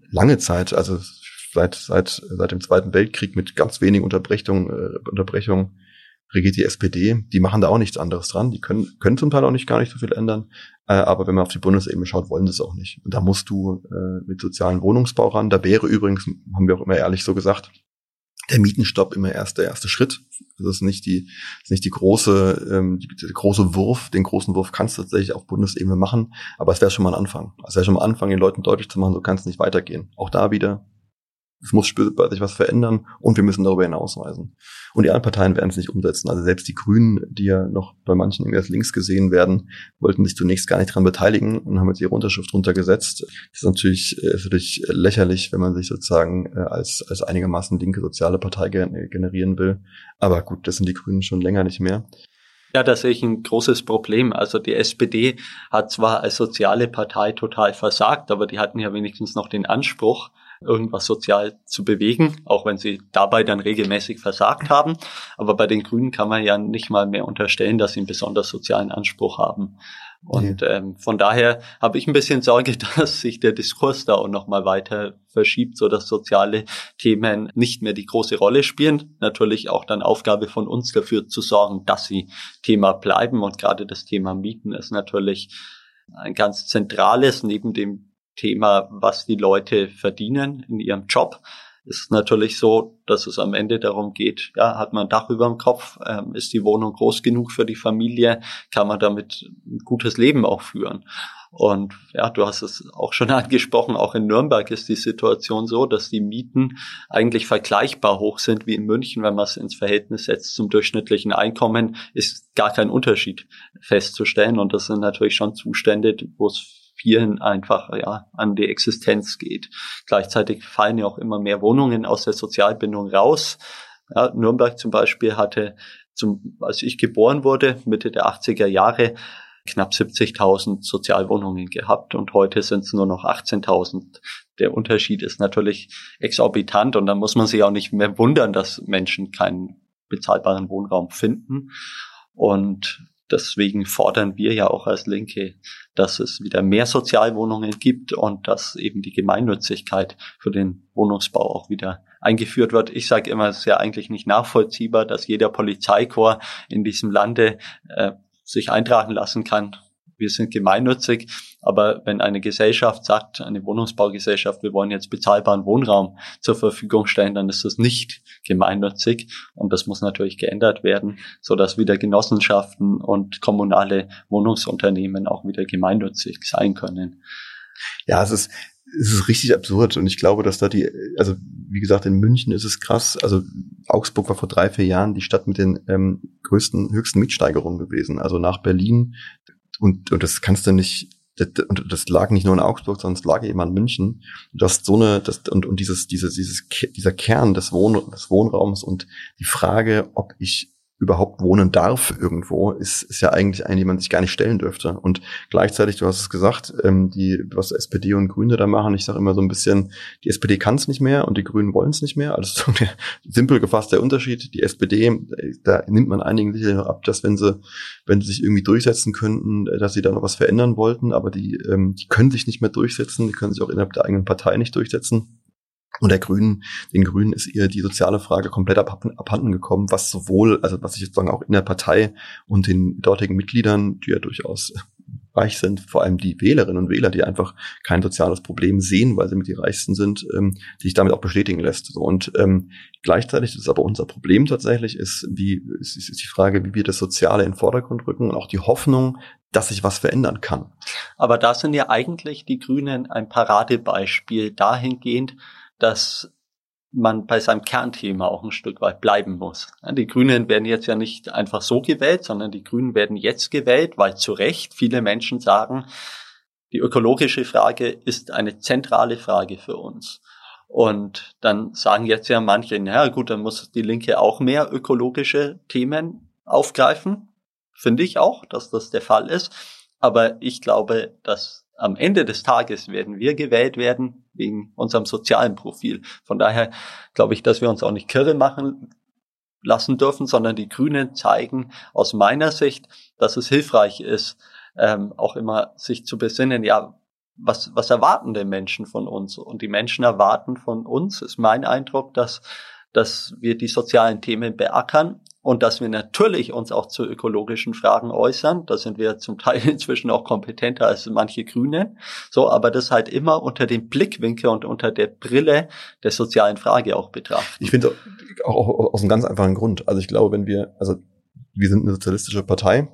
lange Zeit, also seit, seit, seit dem Zweiten Weltkrieg mit ganz wenigen Unterbrechungen, äh, Unterbrechungen regiert die SPD, die machen da auch nichts anderes dran. Die können, können zum Teil auch nicht gar nicht so viel ändern. Äh, aber wenn man auf die Bundesebene schaut, wollen sie es auch nicht. Und da musst du äh, mit sozialen Wohnungsbau ran. Da wäre übrigens, haben wir auch immer ehrlich so gesagt, der Mietenstopp immer erst der erste Schritt. Das ist nicht die, ist nicht die große, ähm, die, die große Wurf. Den großen Wurf kannst du tatsächlich auf Bundesebene machen, aber es wäre schon mal ein Anfang. Es wäre schon mal ein Anfang, den Leuten deutlich zu machen, so kann es nicht weitergehen. Auch da wieder es muss spürbar sich was verändern und wir müssen darüber hinausweisen. Und die anderen Parteien werden es nicht umsetzen. Also selbst die Grünen, die ja noch bei manchen irgendwie als links gesehen werden, wollten sich zunächst gar nicht dran beteiligen und haben jetzt ihre Unterschrift runtergesetzt. Das ist natürlich, äh, ist natürlich lächerlich, wenn man sich sozusagen äh, als, als einigermaßen linke soziale Partei generieren will. Aber gut, das sind die Grünen schon länger nicht mehr. Ja, da sehe ich ein großes Problem. Also die SPD hat zwar als soziale Partei total versagt, aber die hatten ja wenigstens noch den Anspruch, irgendwas sozial zu bewegen, auch wenn sie dabei dann regelmäßig versagt haben. Aber bei den Grünen kann man ja nicht mal mehr unterstellen, dass sie einen besonders sozialen Anspruch haben. Und ähm, von daher habe ich ein bisschen Sorge, dass sich der Diskurs da auch nochmal weiter verschiebt, so dass soziale Themen nicht mehr die große Rolle spielen. Natürlich auch dann Aufgabe von uns dafür zu sorgen, dass sie Thema bleiben. Und gerade das Thema Mieten ist natürlich ein ganz zentrales neben dem Thema, was die Leute verdienen in ihrem Job ist natürlich so, dass es am Ende darum geht, ja, hat man ein Dach über dem Kopf, ähm, ist die Wohnung groß genug für die Familie, kann man damit ein gutes Leben auch führen. Und ja, du hast es auch schon angesprochen, auch in Nürnberg ist die Situation so, dass die Mieten eigentlich vergleichbar hoch sind wie in München, wenn man es ins Verhältnis setzt zum durchschnittlichen Einkommen, ist gar kein Unterschied festzustellen. Und das sind natürlich schon Zustände, wo es vielen einfach ja an die Existenz geht. Gleichzeitig fallen ja auch immer mehr Wohnungen aus der Sozialbindung raus. Ja, Nürnberg zum Beispiel hatte, zum, als ich geboren wurde, Mitte der 80er Jahre, knapp 70.000 Sozialwohnungen gehabt und heute sind es nur noch 18.000. Der Unterschied ist natürlich exorbitant und da muss man sich auch nicht mehr wundern, dass Menschen keinen bezahlbaren Wohnraum finden. Und Deswegen fordern wir ja auch als Linke, dass es wieder mehr Sozialwohnungen gibt und dass eben die Gemeinnützigkeit für den Wohnungsbau auch wieder eingeführt wird. Ich sage immer, es ist ja eigentlich nicht nachvollziehbar, dass jeder Polizeikorps in diesem Lande äh, sich eintragen lassen kann wir sind gemeinnützig, aber wenn eine Gesellschaft sagt, eine Wohnungsbaugesellschaft, wir wollen jetzt bezahlbaren Wohnraum zur Verfügung stellen, dann ist das nicht gemeinnützig und das muss natürlich geändert werden, so dass wieder Genossenschaften und kommunale Wohnungsunternehmen auch wieder gemeinnützig sein können. Ja, es ist es ist richtig absurd und ich glaube, dass da die, also wie gesagt, in München ist es krass. Also Augsburg war vor drei, vier Jahren die Stadt mit den ähm, größten, höchsten Mietsteigerungen gewesen. Also nach Berlin und, und das kannst du nicht, das, und das lag nicht nur in Augsburg, sondern es lag eben an München. Du hast so eine, das, und, und dieses, dieses, dieses, dieser Kern des, Wohn, des Wohnraums und die Frage, ob ich überhaupt wohnen darf irgendwo, ist, ist ja eigentlich eine, die man sich gar nicht stellen dürfte. Und gleichzeitig, du hast es gesagt, ähm, die, was SPD und Grüne da machen, ich sage immer so ein bisschen, die SPD kann es nicht mehr und die Grünen wollen es nicht mehr. Also so der simpel gefasst der Unterschied. Die SPD, da nimmt man einigen sicher ab, dass wenn sie, wenn sie sich irgendwie durchsetzen könnten, dass sie da noch was verändern wollten, aber die, ähm, die können sich nicht mehr durchsetzen, die können sich auch innerhalb der eigenen Partei nicht durchsetzen. Und der Grünen, den Grünen ist ihr die soziale Frage komplett abhanden gekommen, was sowohl, also was ich jetzt sagen, auch in der Partei und den dortigen Mitgliedern, die ja durchaus reich sind, vor allem die Wählerinnen und Wähler, die einfach kein soziales Problem sehen, weil sie mit die reichsten sind, ähm, sich damit auch bestätigen lässt. So, und ähm, gleichzeitig ist aber unser Problem tatsächlich, ist, wie, ist, ist die Frage, wie wir das Soziale in den Vordergrund rücken und auch die Hoffnung, dass sich was verändern kann. Aber da sind ja eigentlich die Grünen ein Paradebeispiel dahingehend, dass man bei seinem Kernthema auch ein Stück weit bleiben muss. Die Grünen werden jetzt ja nicht einfach so gewählt, sondern die Grünen werden jetzt gewählt, weil zu Recht viele Menschen sagen, die ökologische Frage ist eine zentrale Frage für uns. Und dann sagen jetzt ja manche, naja gut, dann muss die Linke auch mehr ökologische Themen aufgreifen. Finde ich auch, dass das der Fall ist. Aber ich glaube, dass am Ende des Tages werden wir gewählt werden wegen unserem sozialen Profil. Von daher glaube ich, dass wir uns auch nicht kirre machen lassen dürfen, sondern die Grünen zeigen aus meiner Sicht, dass es hilfreich ist, ähm, auch immer sich zu besinnen, ja, was, was erwarten denn Menschen von uns? Und die Menschen erwarten von uns, ist mein Eindruck, dass, dass wir die sozialen Themen beackern und dass wir natürlich uns auch zu ökologischen Fragen äußern. Da sind wir zum Teil inzwischen auch kompetenter als manche Grüne. So, aber das halt immer unter dem Blickwinkel und unter der Brille der sozialen Frage auch betrachten. Ich finde auch, auch aus einem ganz einfachen Grund. Also ich glaube, wenn wir, also wir sind eine sozialistische Partei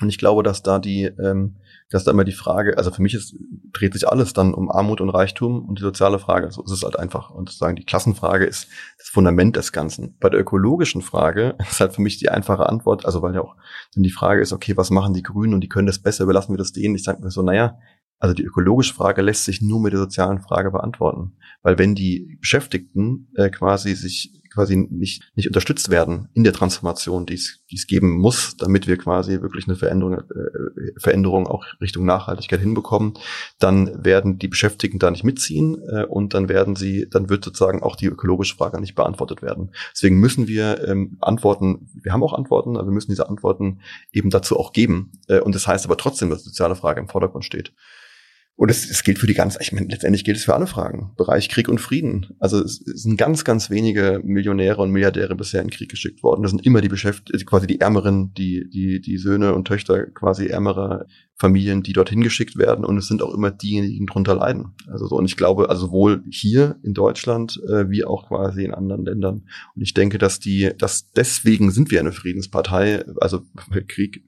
Und ich glaube, dass da die, ähm, dass da immer die Frage, also für mich ist, dreht sich alles dann um Armut und Reichtum und die soziale Frage. So ist es halt einfach. Und sozusagen die Klassenfrage ist das Fundament des Ganzen. Bei der ökologischen Frage ist halt für mich die einfache Antwort, also weil ja auch dann die Frage ist, okay, was machen die Grünen und die können das besser, überlassen wir das denen. Ich sage mir so, naja, also die ökologische Frage lässt sich nur mit der sozialen Frage beantworten. Weil wenn die Beschäftigten äh, quasi sich quasi nicht, nicht unterstützt werden in der Transformation, die es, die es geben muss, damit wir quasi wirklich eine Veränderung, äh, Veränderung auch Richtung Nachhaltigkeit hinbekommen, dann werden die Beschäftigten da nicht mitziehen äh, und dann werden sie, dann wird sozusagen auch die ökologische Frage nicht beantwortet werden. Deswegen müssen wir ähm, Antworten, wir haben auch Antworten, aber wir müssen diese Antworten eben dazu auch geben. Äh, und das heißt aber trotzdem, dass die soziale Frage im Vordergrund steht. Und es, es gilt für die ganze, ich meine, letztendlich gilt es für alle Fragen. Bereich Krieg und Frieden. Also es, sind ganz, ganz wenige Millionäre und Milliardäre bisher in den Krieg geschickt worden. Das sind immer die Beschäftigten, quasi die Ärmeren, die, die, die Söhne und Töchter quasi ärmerer Familien, die dorthin geschickt werden. Und es sind auch immer diejenigen, die drunter leiden. Also so, und ich glaube, also sowohl hier in Deutschland äh, wie auch quasi in anderen Ländern. Und ich denke, dass die, dass deswegen sind wir eine Friedenspartei. Also Krieg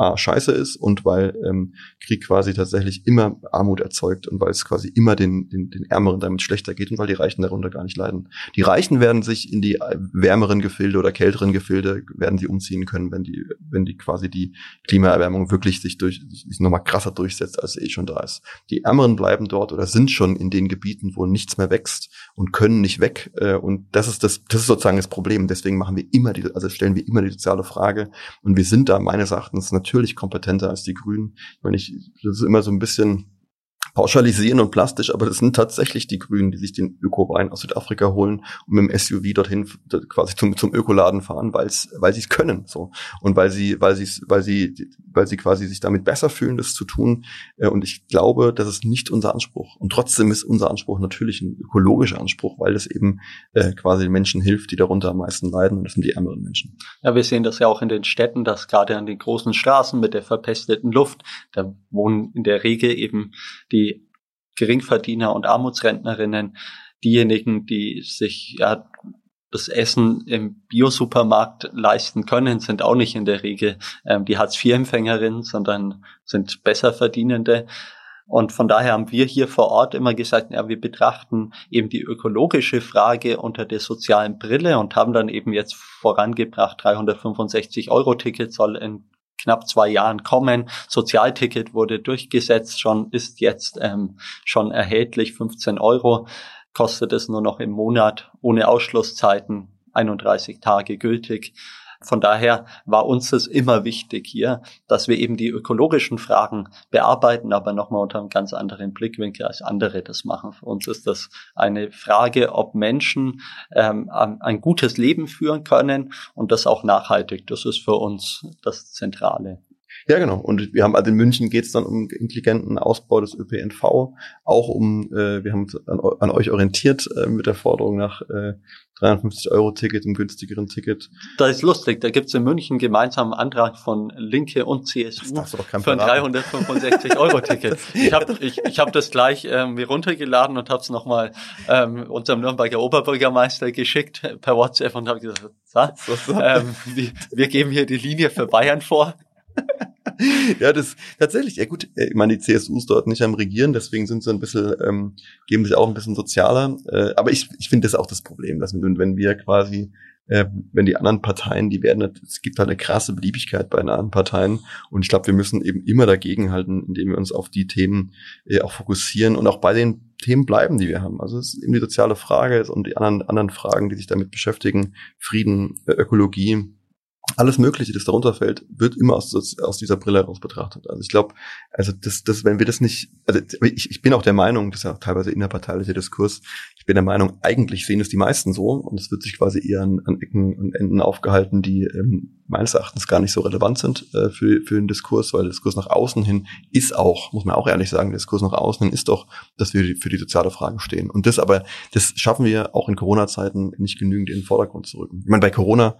A, scheiße ist und weil ähm, Krieg quasi tatsächlich immer Armut erzeugt und weil es quasi immer den, den, den Ärmeren damit schlechter geht und weil die Reichen darunter gar nicht leiden. Die Reichen werden sich in die äh, wärmeren Gefilde oder kälteren Gefilde werden sie umziehen können, wenn die, wenn die quasi die Klimaerwärmung wirklich sich durch, sich nochmal krasser durchsetzt, als sie eh schon da ist. Die Ärmeren bleiben dort oder sind schon in den Gebieten, wo nichts mehr wächst und können nicht weg. Äh, und das ist das, das ist sozusagen das Problem. Deswegen machen wir immer die, also stellen wir immer die soziale Frage und wir sind da meines Erachtens natürlich natürlich kompetenter als die Grünen. Ich meine, ich, das ist immer so ein bisschen pauschalisieren und plastisch, aber das sind tatsächlich die Grünen, die sich den Öko-Wein aus Südafrika holen und mit dem SUV dorthin quasi zum, zum Ökoladen fahren, weil's, weil sie es können, so. Und weil sie, weil sie, weil sie, weil sie quasi sich damit besser fühlen, das zu tun. Äh, und ich glaube, das ist nicht unser Anspruch. Und trotzdem ist unser Anspruch natürlich ein ökologischer Anspruch, weil es eben äh, quasi den Menschen hilft, die darunter am meisten leiden. Und das sind die ärmeren Menschen. Ja, wir sehen das ja auch in den Städten, dass gerade an den großen Straßen mit der verpesteten Luft, da wohnen in der Regel eben die Geringverdiener und Armutsrentnerinnen, diejenigen, die sich ja das Essen im Biosupermarkt leisten können, sind auch nicht in der Regel ähm, die Hartz-IV-Empfängerinnen, sondern sind besser verdienende. Und von daher haben wir hier vor Ort immer gesagt, ja, wir betrachten eben die ökologische Frage unter der sozialen Brille und haben dann eben jetzt vorangebracht, 365 Euro Ticket soll in knapp zwei Jahren kommen. Sozialticket wurde durchgesetzt, schon ist jetzt ähm, schon erhältlich, 15 Euro kostet es nur noch im Monat ohne Ausschlusszeiten, 31 Tage gültig. Von daher war uns das immer wichtig hier, dass wir eben die ökologischen Fragen bearbeiten, aber nochmal unter einem ganz anderen Blickwinkel als andere das machen. Für uns ist das eine Frage, ob Menschen ähm, ein gutes Leben führen können und das auch nachhaltig. Das ist für uns das Zentrale. Ja, genau. Und wir haben also in München geht es dann um intelligenten Ausbau des ÖPNV, auch um, äh, wir haben uns an, an euch orientiert äh, mit der Forderung nach äh, 350 Euro Ticket, einem günstigeren Ticket. Da ist lustig, da gibt es in München gemeinsam einen Antrag von Linke und CSU für ein 365 Euro Ticket. Ich habe ich, ich hab das gleich ähm, mir runtergeladen und habe es nochmal ähm, unserem Nürnberger Oberbürgermeister geschickt per WhatsApp und habe gesagt, ähm, wir, wir geben hier die Linie für Bayern vor. Ja, das tatsächlich, ja gut, äh, ich meine, die CSU ist dort nicht am Regieren, deswegen sind sie ein bisschen, ähm, geben sich auch ein bisschen sozialer. Äh, aber ich, ich finde das auch das Problem, dass wenn, wenn wir quasi, äh, wenn die anderen Parteien, die werden, es gibt halt eine krasse Beliebigkeit bei den anderen Parteien und ich glaube, wir müssen eben immer dagegenhalten, indem wir uns auf die Themen äh, auch fokussieren und auch bei den Themen bleiben, die wir haben. Also es ist eben die soziale Frage und die anderen, anderen Fragen, die sich damit beschäftigen, Frieden, Ökologie, alles Mögliche, das darunter fällt, wird immer aus, aus dieser Brille heraus betrachtet. Also ich glaube, also das, das, wenn wir das nicht, also ich, ich bin auch der Meinung, das ist ja teilweise innerparteilicher Diskurs, ich bin der Meinung, eigentlich sehen es die meisten so und es wird sich quasi eher an, an Ecken und Enden aufgehalten, die ähm, meines Erachtens gar nicht so relevant sind äh, für, für den Diskurs, weil der Diskurs nach außen hin ist auch, muss man auch ehrlich sagen, der Diskurs nach außen hin ist doch, dass wir für die soziale Frage stehen. Und das aber, das schaffen wir auch in Corona-Zeiten nicht genügend in den Vordergrund zu rücken. Ich meine, bei Corona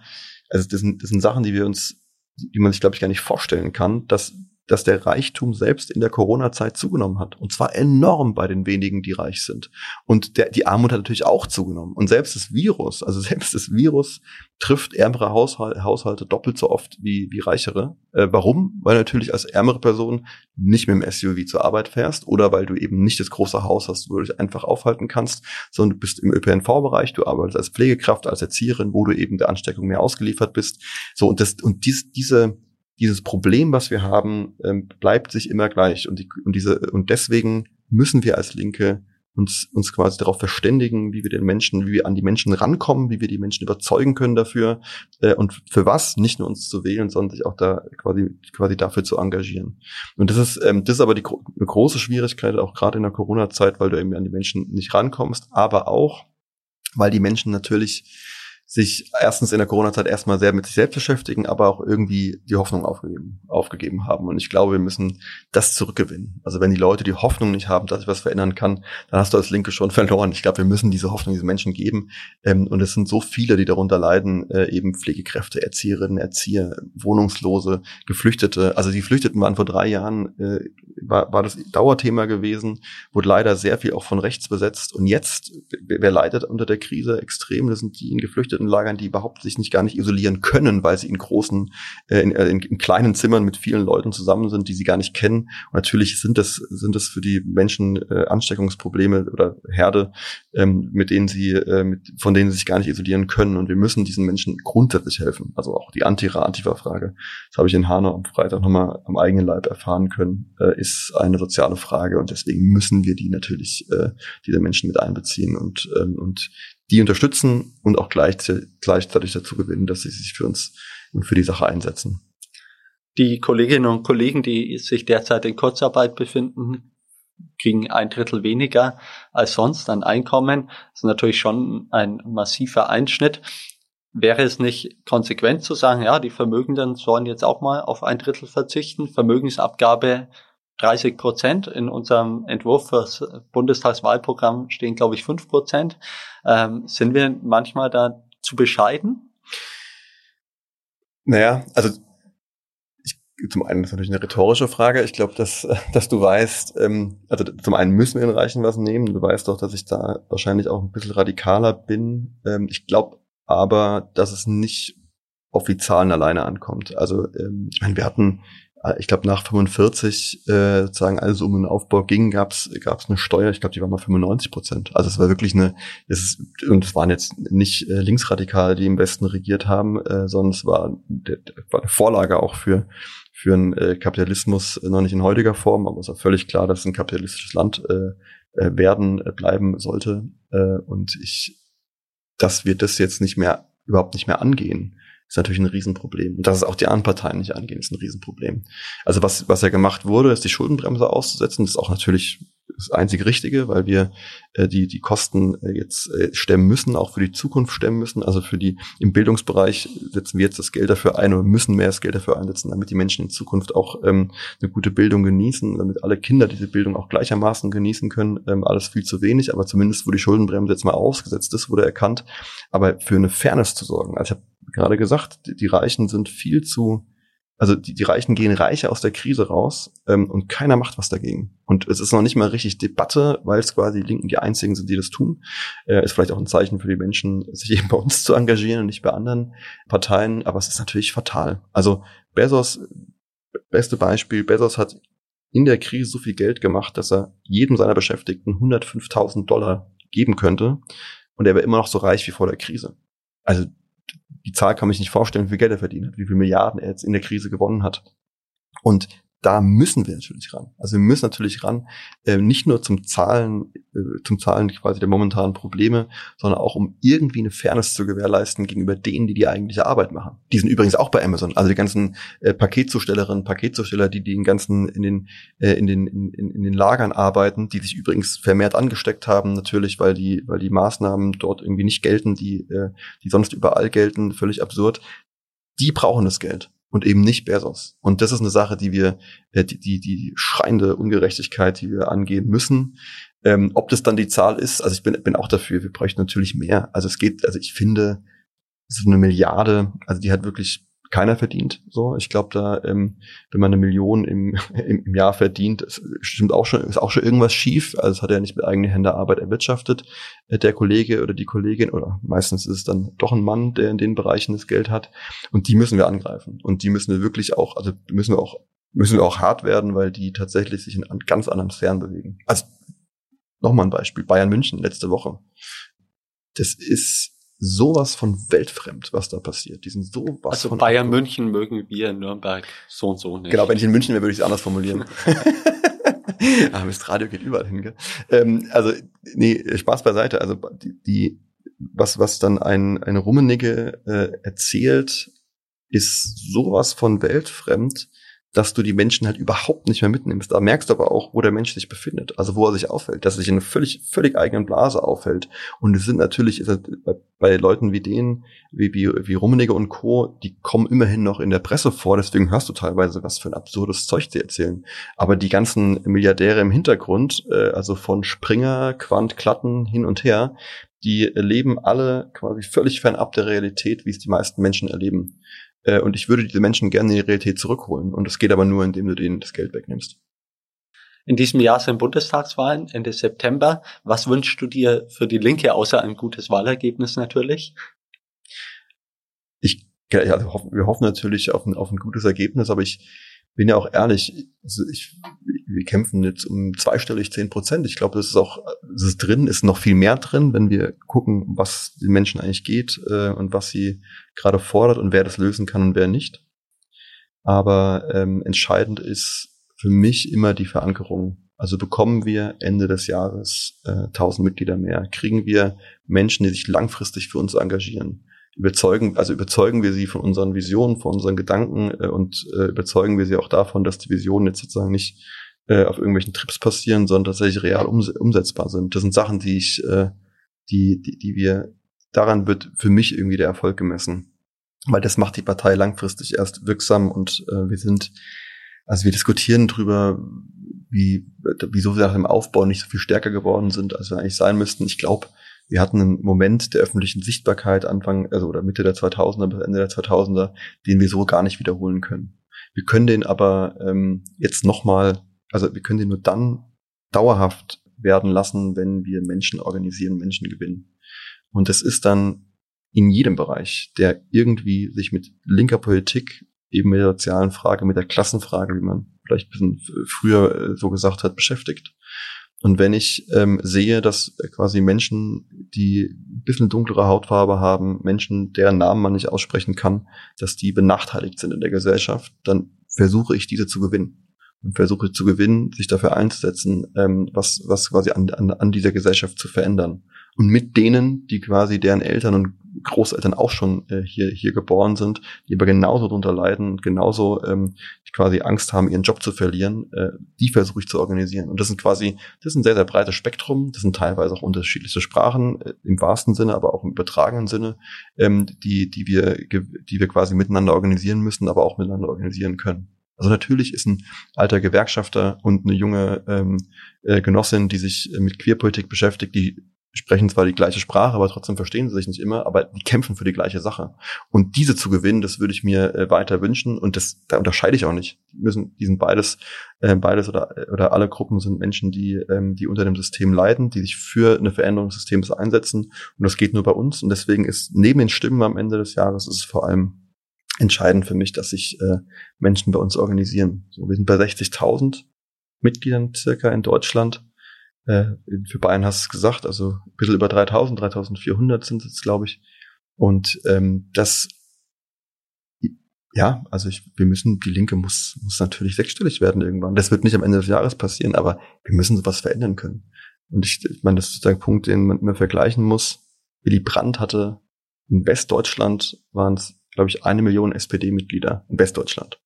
also das sind, das sind Sachen, die wir uns, die man sich, glaube ich, gar nicht vorstellen kann, dass dass der Reichtum selbst in der Corona-Zeit zugenommen hat. Und zwar enorm bei den wenigen, die reich sind. Und der, die Armut hat natürlich auch zugenommen. Und selbst das Virus, also selbst das Virus trifft ärmere Haushal Haushalte doppelt so oft wie, wie reichere. Äh, warum? Weil natürlich als ärmere Person nicht mit dem SUV zur Arbeit fährst oder weil du eben nicht das große Haus hast, wo du dich einfach aufhalten kannst, sondern du bist im ÖPNV-Bereich, du arbeitest als Pflegekraft, als Erzieherin, wo du eben der Ansteckung mehr ausgeliefert bist. So, und das, und dies, diese, dieses Problem, was wir haben, ähm, bleibt sich immer gleich. Und, die, und, diese, und deswegen müssen wir als Linke uns, uns quasi darauf verständigen, wie wir den Menschen, wie wir an die Menschen rankommen, wie wir die Menschen überzeugen können dafür äh, und für was, nicht nur uns zu wählen, sondern sich auch da quasi, quasi dafür zu engagieren. Und das ist, ähm, das ist aber die eine große Schwierigkeit, auch gerade in der Corona-Zeit, weil du eben an die Menschen nicht rankommst, aber auch, weil die Menschen natürlich sich erstens in der Corona-Zeit erstmal sehr mit sich selbst beschäftigen, aber auch irgendwie die Hoffnung aufgegeben, aufgegeben haben. Und ich glaube, wir müssen das zurückgewinnen. Also wenn die Leute die Hoffnung nicht haben, dass sich was verändern kann, dann hast du als Linke schon verloren. Ich glaube, wir müssen diese Hoffnung diesen Menschen geben. Ähm, und es sind so viele, die darunter leiden, äh, eben Pflegekräfte, Erzieherinnen, Erzieher, Wohnungslose, Geflüchtete. Also die Geflüchteten waren vor drei Jahren, äh, war, war das Dauerthema gewesen, wurde leider sehr viel auch von rechts besetzt. Und jetzt, wer leidet unter der Krise extrem, das sind die Geflüchteten Lagern, die überhaupt sich nicht gar nicht isolieren können, weil sie in großen, äh, in, äh, in, in, kleinen Zimmern mit vielen Leuten zusammen sind, die sie gar nicht kennen. Und natürlich sind das sind das für die Menschen äh, Ansteckungsprobleme oder Herde, ähm, mit denen sie äh, mit, von denen sie sich gar nicht isolieren können. Und wir müssen diesen Menschen grundsätzlich helfen. Also auch die Anti-Antifa-Frage, das habe ich in Hanau am Freitag nochmal am eigenen Leib erfahren können, äh, ist eine soziale Frage und deswegen müssen wir die natürlich äh, diese Menschen mit einbeziehen und ähm, und die unterstützen und auch gleichzeitig dazu gewinnen, dass sie sich für uns und für die Sache einsetzen. Die Kolleginnen und Kollegen, die sich derzeit in Kurzarbeit befinden, kriegen ein Drittel weniger als sonst an Einkommen. Das ist natürlich schon ein massiver Einschnitt. Wäre es nicht konsequent zu sagen, ja, die Vermögenden sollen jetzt auch mal auf ein Drittel verzichten, Vermögensabgabe 30 Prozent. In unserem Entwurf fürs Bundestagswahlprogramm stehen, glaube ich, 5 Prozent. Ähm, sind wir manchmal da zu bescheiden? Naja, also ich, zum einen ist natürlich eine rhetorische Frage. Ich glaube, dass, dass du weißt, ähm, also zum einen müssen wir den Reichen was nehmen. Du weißt doch, dass ich da wahrscheinlich auch ein bisschen radikaler bin. Ähm, ich glaube aber, dass es nicht auf die Zahlen alleine ankommt. Also ähm, ich meine, wir hatten ich glaube, nach 45 äh, sozusagen alles um den Aufbau ging, gab es eine Steuer, ich glaube, die war mal 95 Prozent. Also es war wirklich eine, es ist, und es waren jetzt nicht äh, Linksradikale, die im Westen regiert haben, äh, sondern es war, der, war eine Vorlage auch für für einen äh, Kapitalismus, äh, noch nicht in heutiger Form, aber es war völlig klar, dass es ein kapitalistisches Land äh, äh, werden, äh, bleiben sollte. Äh, und ich, dass wir das jetzt nicht mehr, überhaupt nicht mehr angehen ist natürlich ein Riesenproblem. Und dass es auch die anderen Parteien nicht angehen, ist ein Riesenproblem. Also was, was ja gemacht wurde, ist die Schuldenbremse auszusetzen. Das ist auch natürlich das einzige Richtige, weil wir äh, die, die Kosten äh, jetzt äh, stemmen müssen, auch für die Zukunft stemmen müssen. Also für die, im Bildungsbereich setzen wir jetzt das Geld dafür ein oder müssen mehr das Geld dafür einsetzen, damit die Menschen in Zukunft auch ähm, eine gute Bildung genießen, damit alle Kinder diese Bildung auch gleichermaßen genießen können. Ähm, alles viel zu wenig, aber zumindest, wo die Schuldenbremse jetzt mal ausgesetzt ist, wurde erkannt. Aber für eine Fairness zu sorgen. Also ich habe gerade gesagt, die, die Reichen sind viel zu also die, die Reichen gehen reicher aus der Krise raus ähm, und keiner macht was dagegen. Und es ist noch nicht mal richtig Debatte, weil es quasi die Linken die einzigen sind, die das tun. Äh, ist vielleicht auch ein Zeichen für die Menschen, sich eben bei uns zu engagieren und nicht bei anderen Parteien. Aber es ist natürlich fatal. Also Bezos, beste Beispiel, Bezos hat in der Krise so viel Geld gemacht, dass er jedem seiner Beschäftigten 105.000 Dollar geben könnte. Und er wäre immer noch so reich wie vor der Krise. Also die Zahl kann mich nicht vorstellen, wie viel Geld er verdient hat, wie viele Milliarden er jetzt in der Krise gewonnen hat. Und da müssen wir natürlich ran. Also wir müssen natürlich ran, äh, nicht nur zum Zahlen, äh, zum Zahlen quasi der momentanen Probleme, sondern auch um irgendwie eine Fairness zu gewährleisten gegenüber denen, die die eigentliche Arbeit machen. Die sind übrigens auch bei Amazon. Also die ganzen äh, Paketzustellerinnen, Paketzusteller, die die den ganzen in den äh, in den in, in den Lagern arbeiten, die sich übrigens vermehrt angesteckt haben, natürlich, weil die weil die Maßnahmen dort irgendwie nicht gelten, die äh, die sonst überall gelten, völlig absurd. Die brauchen das Geld und eben nicht Bezos. Und das ist eine Sache, die wir, äh, die, die, die schreiende Ungerechtigkeit, die wir angehen müssen. Ähm, ob das dann die Zahl ist, also ich bin, bin auch dafür, wir bräuchten natürlich mehr. Also es geht, also ich finde, so eine Milliarde, also die hat wirklich keiner verdient. So, ich glaube, da, ähm, wenn man eine Million im, im, Jahr verdient, ist, stimmt auch schon, ist auch schon irgendwas schief. Also es hat er nicht mit eigenen Händen Arbeit erwirtschaftet, äh, der Kollege oder die Kollegin, oder meistens ist es dann doch ein Mann, der in den Bereichen das Geld hat. Und die müssen wir angreifen. Und die müssen wir wirklich auch, also müssen wir auch, müssen wir auch hart werden, weil die tatsächlich sich in ganz anderen Sphären bewegen. Also nochmal ein Beispiel. Bayern München letzte Woche. Das ist sowas von weltfremd, was da passiert. Die sind sowas also von Bayern abgehoben. München mögen wir in Nürnberg so und so nicht. Genau, wenn ich in München wäre, würde ich es anders formulieren. Aber das Radio geht überall hin, gell? Ähm, also, nee, Spaß beiseite. Also die, die was, was dann ein, eine Rummenigge äh, erzählt, ist sowas von weltfremd, dass du die Menschen halt überhaupt nicht mehr mitnimmst. Da merkst du aber auch, wo der Mensch sich befindet, also wo er sich aufhält, dass er sich in einer völlig, völlig eigenen Blase aufhält. Und es sind natürlich bei, Leuten wie denen, wie, wie, wie Rummenigge und Co., die kommen immerhin noch in der Presse vor, deswegen hörst du teilweise, was für ein absurdes Zeug sie erzählen. Aber die ganzen Milliardäre im Hintergrund, äh, also von Springer, Quant, Klatten hin und her, die leben alle quasi völlig fernab der Realität, wie es die meisten Menschen erleben. Äh, und ich würde diese Menschen gerne in die Realität zurückholen. Und das geht aber nur, indem du denen das Geld wegnimmst. In diesem Jahr sind Bundestagswahlen Ende September. Was wünschst du dir für die Linke, außer ein gutes Wahlergebnis natürlich? Ich, ja, wir hoffen natürlich auf ein, auf ein gutes Ergebnis, aber ich bin ja auch ehrlich, also ich, wir kämpfen jetzt um zweistellig zehn Prozent. Ich glaube, das ist auch, das ist drin, ist noch viel mehr drin, wenn wir gucken, was den Menschen eigentlich geht äh, und was sie gerade fordert und wer das lösen kann und wer nicht. Aber ähm, entscheidend ist für mich immer die Verankerung. Also bekommen wir Ende des Jahres äh, 1000 Mitglieder mehr, kriegen wir Menschen, die sich langfristig für uns engagieren überzeugen, also überzeugen wir sie von unseren Visionen, von unseren Gedanken äh, und äh, überzeugen wir sie auch davon, dass die Visionen jetzt sozusagen nicht äh, auf irgendwelchen Trips passieren, sondern tatsächlich real ums umsetzbar sind. Das sind Sachen, die ich, äh, die, die, die wir, daran wird für mich irgendwie der Erfolg gemessen. Weil das macht die Partei langfristig erst wirksam und äh, wir sind, also wir diskutieren drüber, wie, wieso wir nach dem Aufbau nicht so viel stärker geworden sind, als wir eigentlich sein müssten. Ich glaube, wir hatten einen Moment der öffentlichen Sichtbarkeit Anfang, also oder Mitte der 2000er bis Ende der 2000er, den wir so gar nicht wiederholen können. Wir können den aber ähm, jetzt nochmal, also wir können den nur dann dauerhaft werden lassen, wenn wir Menschen organisieren, Menschen gewinnen. Und das ist dann in jedem Bereich, der irgendwie sich mit linker Politik, eben mit der sozialen Frage, mit der Klassenfrage, wie man vielleicht ein bisschen früher äh, so gesagt hat, beschäftigt. Und wenn ich ähm, sehe, dass quasi Menschen, die ein bisschen dunklere Hautfarbe haben, Menschen, deren Namen man nicht aussprechen kann, dass die benachteiligt sind in der Gesellschaft, dann versuche ich diese zu gewinnen. Und versuche zu gewinnen, sich dafür einzusetzen, ähm, was, was quasi an, an, an dieser Gesellschaft zu verändern. Und mit denen, die quasi deren Eltern und Großeltern auch schon äh, hier, hier geboren sind, die aber genauso darunter leiden und genauso ähm, quasi Angst haben, ihren Job zu verlieren, äh, die versuche ich zu organisieren. Und das sind quasi, das ist ein sehr, sehr breites Spektrum, das sind teilweise auch unterschiedliche Sprachen, äh, im wahrsten Sinne, aber auch im übertragenen Sinne, ähm, die, die wir, die wir quasi miteinander organisieren müssen, aber auch miteinander organisieren können. Also natürlich ist ein alter Gewerkschafter und eine junge ähm, äh, Genossin, die sich äh, mit Queerpolitik beschäftigt, die sprechen zwar die gleiche Sprache, aber trotzdem verstehen sie sich nicht immer, aber die kämpfen für die gleiche Sache. Und diese zu gewinnen, das würde ich mir äh, weiter wünschen und das da unterscheide ich auch nicht. Die müssen, die sind beides, äh, beides oder oder alle Gruppen sind Menschen, die ähm, die unter dem System leiden, die sich für eine Veränderung des Systems einsetzen und das geht nur bei uns und deswegen ist neben den Stimmen am Ende des Jahres ist es vor allem entscheidend für mich, dass sich äh, Menschen bei uns organisieren. So, wir sind bei 60.000 Mitgliedern circa in Deutschland äh, für Bayern hast du es gesagt, also ein bisschen über 3000, 3400 sind es, glaube ich. Und ähm, das, ja, also ich, wir müssen, die Linke muss, muss natürlich sechsstellig werden irgendwann. Das wird nicht am Ende des Jahres passieren, aber wir müssen sowas verändern können. Und ich, ich meine, das ist der Punkt, den man immer vergleichen muss. Willy Brandt hatte in Westdeutschland waren es, glaube ich, eine Million SPD-Mitglieder in Westdeutschland.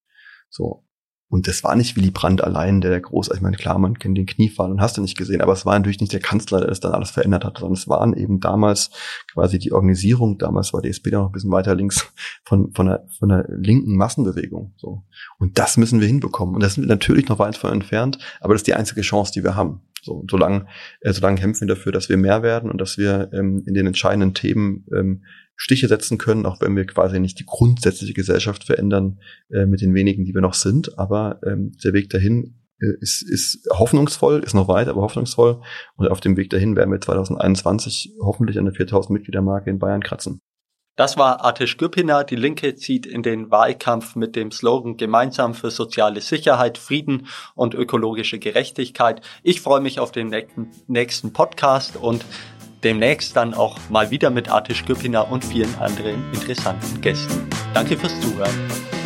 So. Und das war nicht Willy Brandt allein, der groß, ich meine, klar, man kennt den Kniefall und hast du nicht gesehen, aber es war natürlich nicht der Kanzler, der das dann alles verändert hat, sondern es waren eben damals quasi die Organisierung, damals war die SPD noch ein bisschen weiter links von, von einer, von einer linken Massenbewegung, so. Und das müssen wir hinbekommen. Und das sind wir natürlich noch weit von entfernt, aber das ist die einzige Chance, die wir haben. So, solange, äh, solange kämpfen wir dafür, dass wir mehr werden und dass wir ähm, in den entscheidenden Themen ähm, Stiche setzen können, auch wenn wir quasi nicht die grundsätzliche Gesellschaft verändern äh, mit den wenigen, die wir noch sind. Aber ähm, der Weg dahin äh, ist, ist hoffnungsvoll, ist noch weit, aber hoffnungsvoll. Und auf dem Weg dahin werden wir 2021 hoffentlich an der 4000 Mitgliedermarke in Bayern kratzen. Das war Atish Güpina. Die Linke zieht in den Wahlkampf mit dem Slogan Gemeinsam für soziale Sicherheit, Frieden und ökologische Gerechtigkeit. Ich freue mich auf den nächsten Podcast und demnächst dann auch mal wieder mit Atish Güpina und vielen anderen interessanten Gästen. Danke fürs Zuhören.